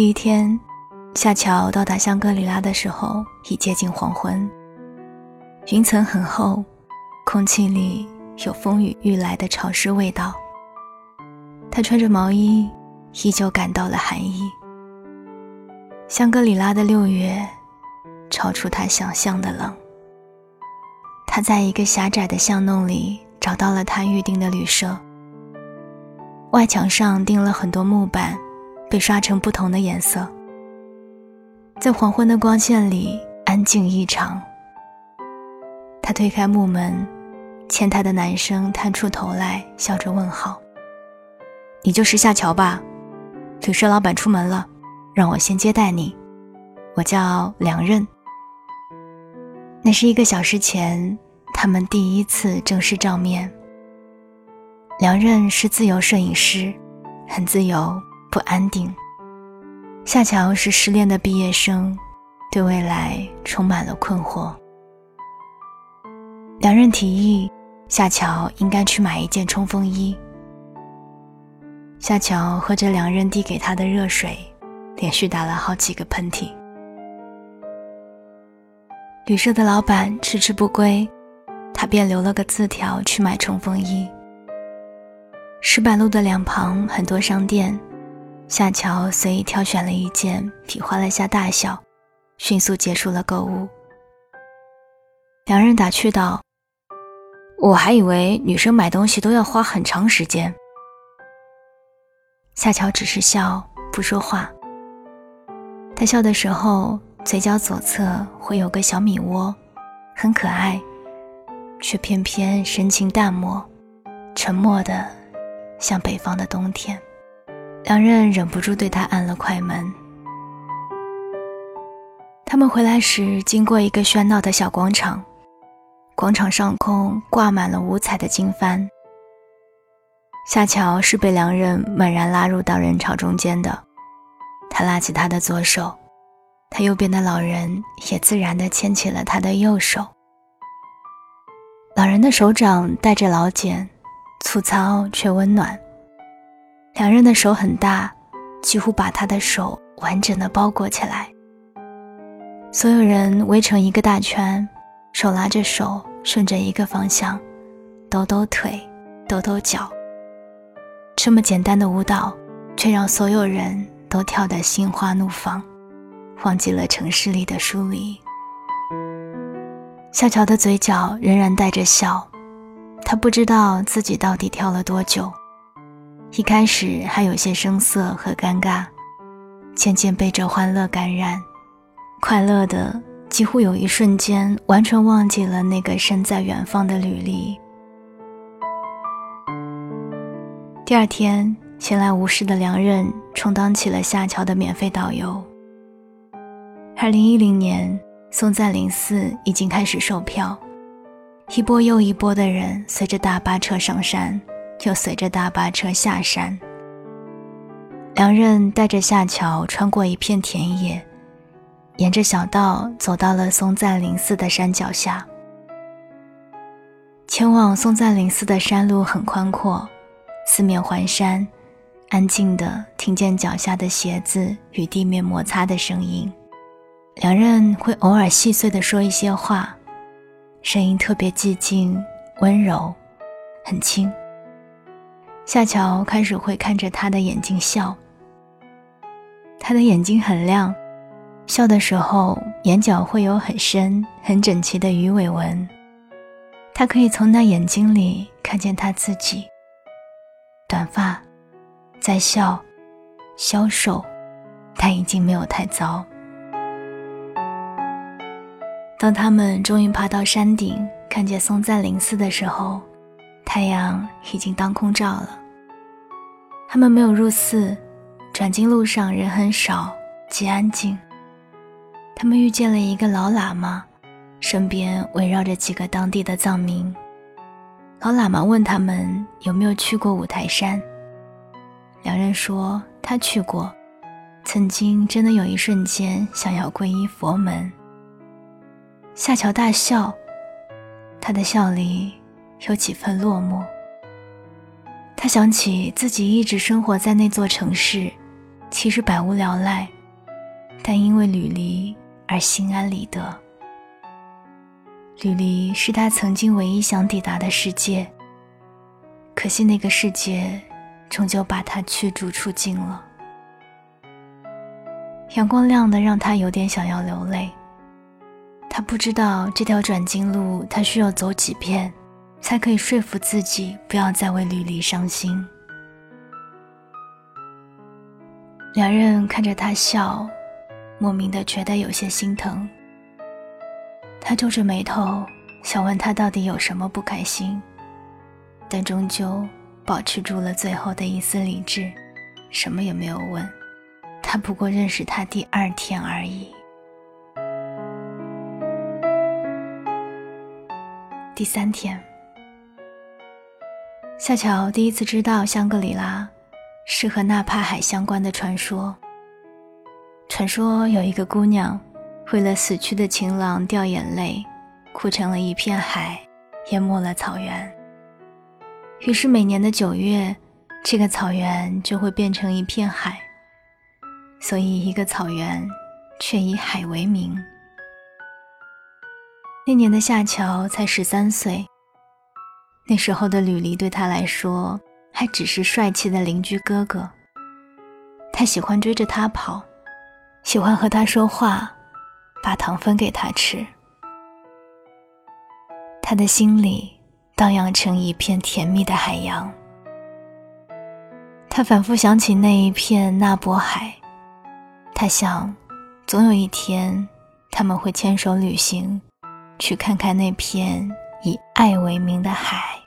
第一天，夏乔到达香格里拉的时候已接近黄昏，云层很厚，空气里有风雨欲来的潮湿味道。他穿着毛衣，依旧感到了寒意。香格里拉的六月，超出他想象的冷。他在一个狭窄的巷弄里找到了他预定的旅社。外墙上钉了很多木板，被刷成不同的颜色。在黄昏的光线里，安静异常。他推开木门，前台的男生探出头来，笑着问好：“你就是夏乔吧？旅社老板出门了，让我先接待你。我叫梁任。”那是一个小时前，他们第一次正式照面。梁任是自由摄影师，很自由，不安定。夏乔是失恋的毕业生，对未来充满了困惑。两人提议，夏乔应该去买一件冲锋衣。夏乔喝着两人递给他的热水，连续打了好几个喷嚏。旅社的老板迟迟不归，他便留了个字条去买冲锋衣。石板路的两旁很多商店，夏乔随意挑选了一件，比划了下大小，迅速结束了购物。两人打趣道：“我还以为女生买东西都要花很长时间。”夏乔只是笑，不说话。他笑的时候，嘴角左侧会有个小米窝，很可爱，却偏偏神情淡漠，沉默的。像北方的冬天，两人忍不住对他按了快门。他们回来时经过一个喧闹的小广场，广场上空挂满了五彩的经幡。夏乔是被两人猛然拉入到人潮中间的，他拉起他的左手，他右边的老人也自然地牵起了他的右手。老人的手掌带着老茧。粗糙却温暖。两人的手很大，几乎把他的手完整的包裹起来。所有人围成一个大圈，手拉着手，顺着一个方向，抖抖腿，抖抖脚。这么简单的舞蹈，却让所有人都跳得心花怒放，忘记了城市里的疏离。小乔的嘴角仍然带着笑。他不知道自己到底跳了多久，一开始还有些生涩和尴尬，渐渐被这欢乐感染，快乐的几乎有一瞬间完全忘记了那个身在远方的履历。第二天，闲来无事的梁任充当起了下桥的免费导游。二零一零年，松赞林寺已经开始售票。一波又一波的人随着大巴车上山，又随着大巴车下山。两人带着夏乔穿过一片田野，沿着小道走到了松赞林寺的山脚下。前往松赞林寺的山路很宽阔，四面环山，安静的听见脚下的鞋子与地面摩擦的声音。两人会偶尔细碎的说一些话。声音特别寂静、温柔，很轻。夏乔开始会看着他的眼睛笑，他的眼睛很亮，笑的时候眼角会有很深、很整齐的鱼尾纹。他可以从那眼睛里看见他自己，短发，在笑，消瘦，但已经没有太糟。当他们终于爬到山顶，看见松赞林寺的时候，太阳已经当空照了。他们没有入寺，转经路上人很少，极安静。他们遇见了一个老喇嘛，身边围绕着几个当地的藏民。老喇嘛问他们有没有去过五台山。两人说他去过，曾经真的有一瞬间想要皈依佛门。夏乔大笑，他的笑里有几分落寞。他想起自己一直生活在那座城市，其实百无聊赖，但因为吕离而心安理得。吕离是他曾经唯一想抵达的世界，可惜那个世界终究把他驱逐出境了。阳光亮的让他有点想要流泪。他不知道这条转经路他需要走几遍，才可以说服自己不要再为吕离伤心。两人看着他笑，莫名的觉得有些心疼。他皱着眉头，想问他到底有什么不开心，但终究保持住了最后的一丝理智，什么也没有问。他不过认识他第二天而已。第三天，夏乔第一次知道香格里拉。是和纳帕海相关的传说。传说有一个姑娘，为了死去的情郎掉眼泪，哭成了一片海，淹没了草原。于是每年的九月，这个草原就会变成一片海。所以一个草原，却以海为名。那年的夏乔才十三岁，那时候的吕离对他来说。还只是帅气的邻居哥哥。他喜欢追着他跑，喜欢和他说话，把糖分给他吃。他的心里荡漾成一片甜蜜的海洋。他反复想起那一片纳波海，他想，总有一天，他们会牵手旅行，去看看那片以爱为名的海。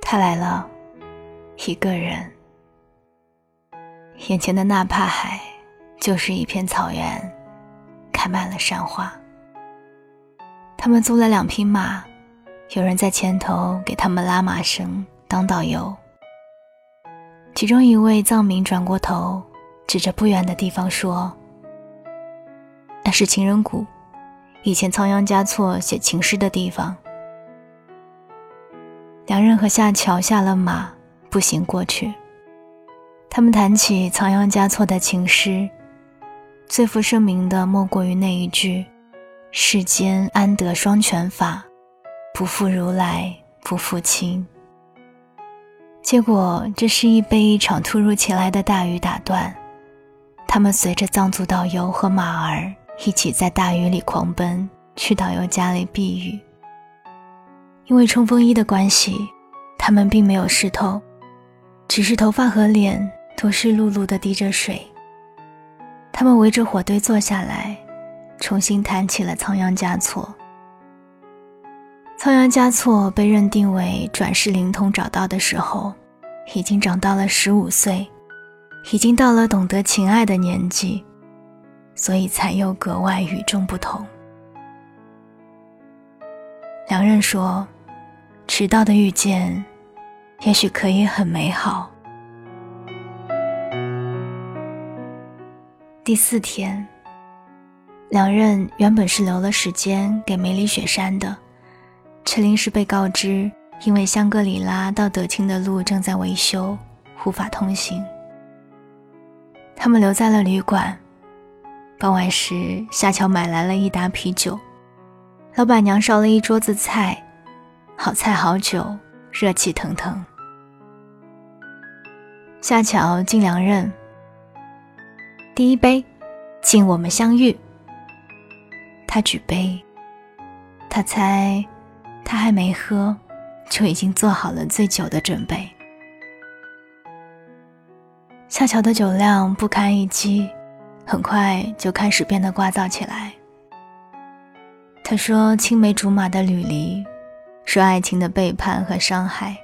他来了，一个人。眼前的纳帕海就是一片草原，开满了山花。他们租了两匹马，有人在前头给他们拉马绳当导游。其中一位藏民转过头，指着不远的地方说：“那是情人谷，以前仓央嘉措写情诗的地方。”两人和夏乔下了马，步行过去。他们谈起仓央嘉措的情诗，最负盛名的莫过于那一句：“世间安得双全法，不负如来不负卿。”结果，这诗意被一场突如其来的大雨打断。他们随着藏族导游和马儿一起在大雨里狂奔，去导游家里避雨。因为冲锋衣的关系，他们并没有湿透，只是头发和脸都湿漉漉的滴着水。他们围着火堆坐下来，重新谈起了仓央嘉措。仓央嘉措被认定为转世灵童找到的时候，已经长到了十五岁，已经到了懂得情爱的年纪，所以才又格外与众不同。两人说。迟到的遇见，也许可以很美好。第四天，两人原本是留了时间给梅里雪山的，却临时被告知，因为香格里拉到德清的路正在维修，无法通行。他们留在了旅馆。傍晚时，夏乔买来了一打啤酒，老板娘烧了一桌子菜。好菜好酒，热气腾腾。夏乔敬两人，第一杯，敬我们相遇。他举杯，他猜，他还没喝，就已经做好了醉酒的准备。夏乔的酒量不堪一击，很快就开始变得聒噪起来。他说：“青梅竹马的吕离。”说爱情的背叛和伤害，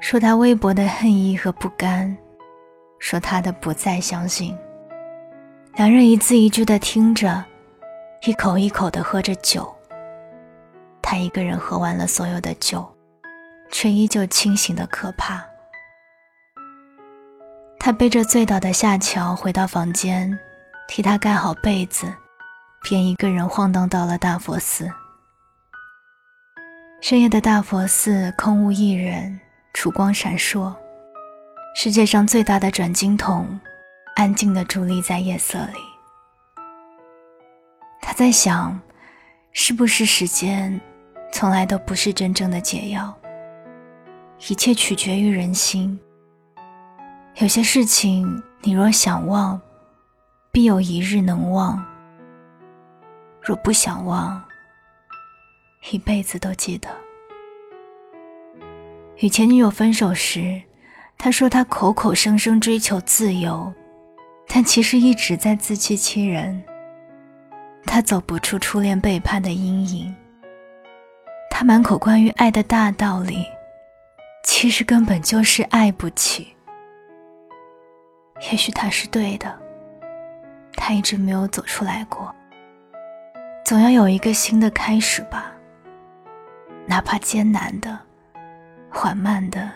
说他微薄的恨意和不甘，说他的不再相信。两人一字一句的听着，一口一口的喝着酒。他一个人喝完了所有的酒，却依旧清醒的可怕。他背着醉倒的夏乔回到房间，替他盖好被子，便一个人晃荡到了大佛寺。深夜的大佛寺空无一人，烛光闪烁，世界上最大的转经筒，安静地伫立在夜色里。他在想，是不是时间，从来都不是真正的解药？一切取决于人心。有些事情，你若想忘，必有一日能忘；若不想忘，一辈子都记得。与前女友分手时，他说他口口声声追求自由，但其实一直在自欺欺人。他走不出初恋背叛的阴影，他满口关于爱的大道理，其实根本就是爱不起。也许他是对的，他一直没有走出来过。总要有一个新的开始吧，哪怕艰难的、缓慢的，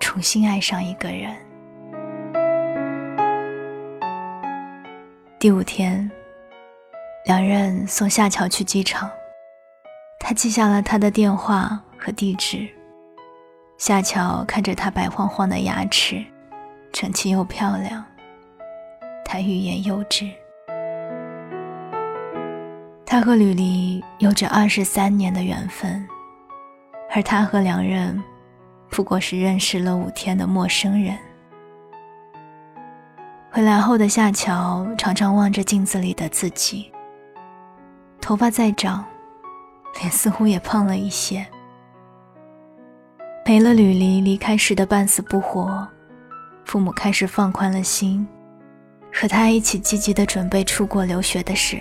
重新爱上一个人。第五天。两人送夏乔去机场，他记下了他的电话和地址。夏乔看着他白晃晃的牙齿，整齐又漂亮。他欲言又止。他和吕离有着二十三年的缘分，而他和两人不过是认识了五天的陌生人。回来后的夏乔常常望着镜子里的自己。头发在长，脸似乎也胖了一些。没了吕离离开时的半死不活，父母开始放宽了心，和他一起积极的准备出国留学的事。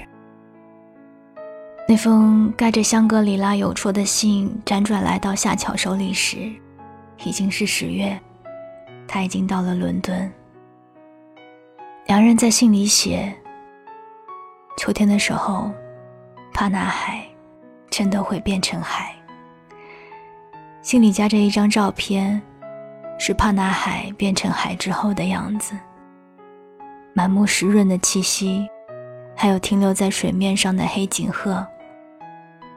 那封盖着香格里拉邮戳的信辗转来到夏乔手里时，已经是十月，他已经到了伦敦。两人在信里写：秋天的时候。帕纳海真的会变成海。信里夹着一张照片，是帕纳海变成海之后的样子。满目湿润的气息，还有停留在水面上的黑锦鹤，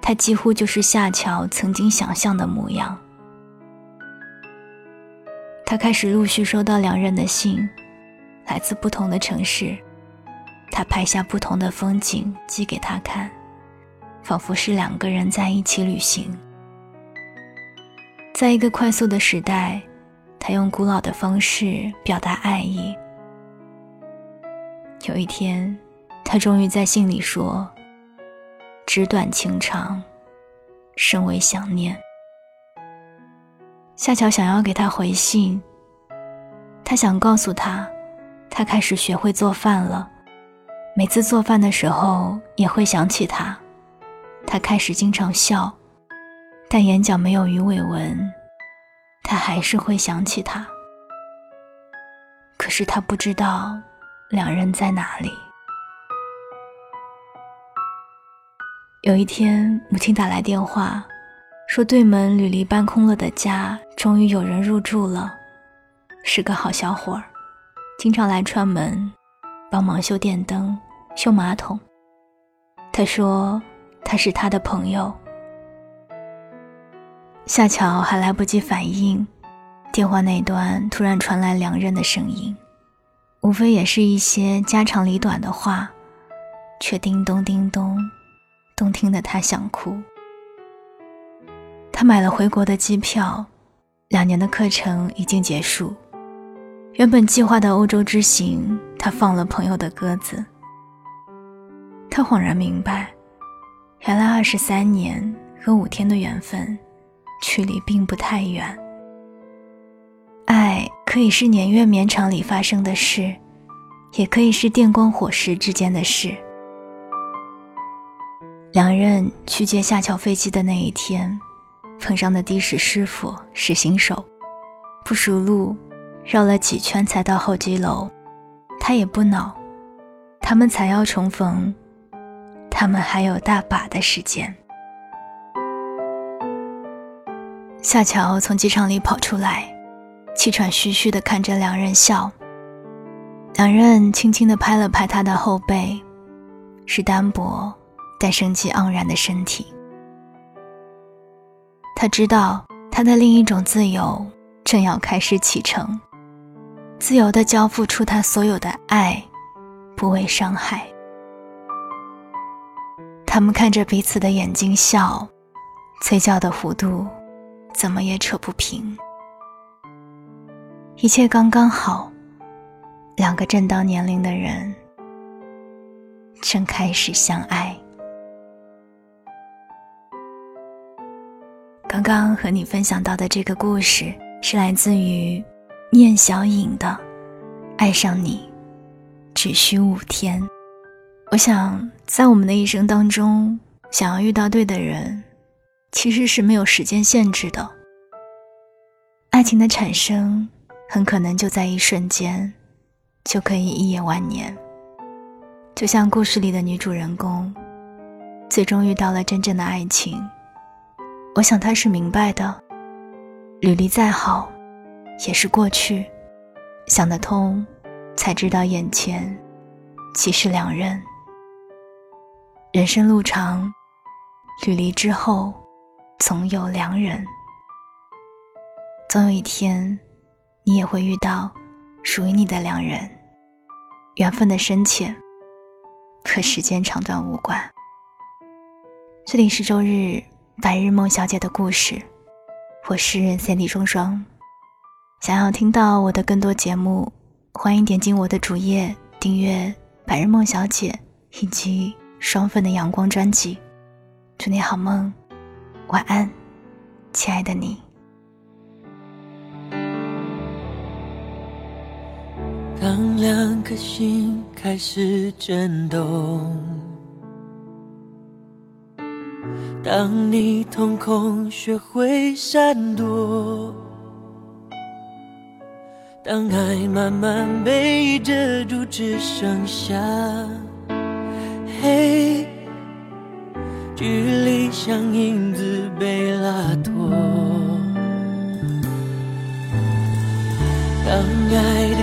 它几乎就是夏乔曾经想象的模样。他开始陆续收到两人的信，来自不同的城市，他拍下不同的风景寄给他看。仿佛是两个人在一起旅行，在一个快速的时代，他用古老的方式表达爱意。有一天，他终于在信里说：“纸短情长，深为想念。”夏乔想要给他回信，他想告诉他，他开始学会做饭了，每次做饭的时候也会想起他。他开始经常笑，但眼角没有鱼尾纹。他还是会想起他，可是他不知道两人在哪里。有一天，母亲打来电话，说对门屡离搬空了的家终于有人入住了，是个好小伙儿，经常来串门，帮忙修电灯、修马桶。他说。他是他的朋友。夏巧还来不及反应，电话那端突然传来两人的声音，无非也是一些家长里短的话，却叮咚叮咚，动听的他想哭。他买了回国的机票，两年的课程已经结束，原本计划的欧洲之行，他放了朋友的鸽子。他恍然明白。原来二十三年和五天的缘分，距离并不太远。爱可以是年月绵长里发生的事，也可以是电光火石之间的事。两人去接下桥飞机的那一天，碰上的的士师傅是新手，不熟路，绕了几圈才到候机楼。他也不恼，他们才要重逢。他们还有大把的时间。夏乔从机场里跑出来，气喘吁吁地看着两人笑。两人轻轻地拍了拍他的后背，是单薄但生机盎然的身体。他知道他的另一种自由正要开始启程。自由的交付出他所有的爱，不为伤害。他们看着彼此的眼睛笑，嘴角的弧度怎么也扯不平。一切刚刚好，两个正当年龄的人正开始相爱。刚刚和你分享到的这个故事，是来自于念小颖的《爱上你只需五天》。我想，在我们的一生当中，想要遇到对的人，其实是没有时间限制的。爱情的产生。很可能就在一瞬间，就可以一眼万年。就像故事里的女主人公，最终遇到了真正的爱情。我想她是明白的，履历再好，也是过去。想得通，才知道眼前即是两人。人生路长，履历之后，总有良人。总有一天。你也会遇到属于你的良人，缘分的深浅和时间长短无关。这里是周日白日梦小姐的故事，我是 Sandy 双双。想要听到我的更多节目，欢迎点进我的主页订阅白日梦小姐以及双份的阳光专辑。祝你好梦，晚安，亲爱的你。当两颗心开始震动，当你瞳孔学会闪躲，当爱慢慢被遮住，只剩下黑，距离像影子被拉脱。当爱的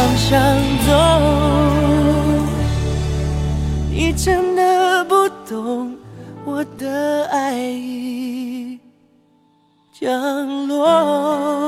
降落。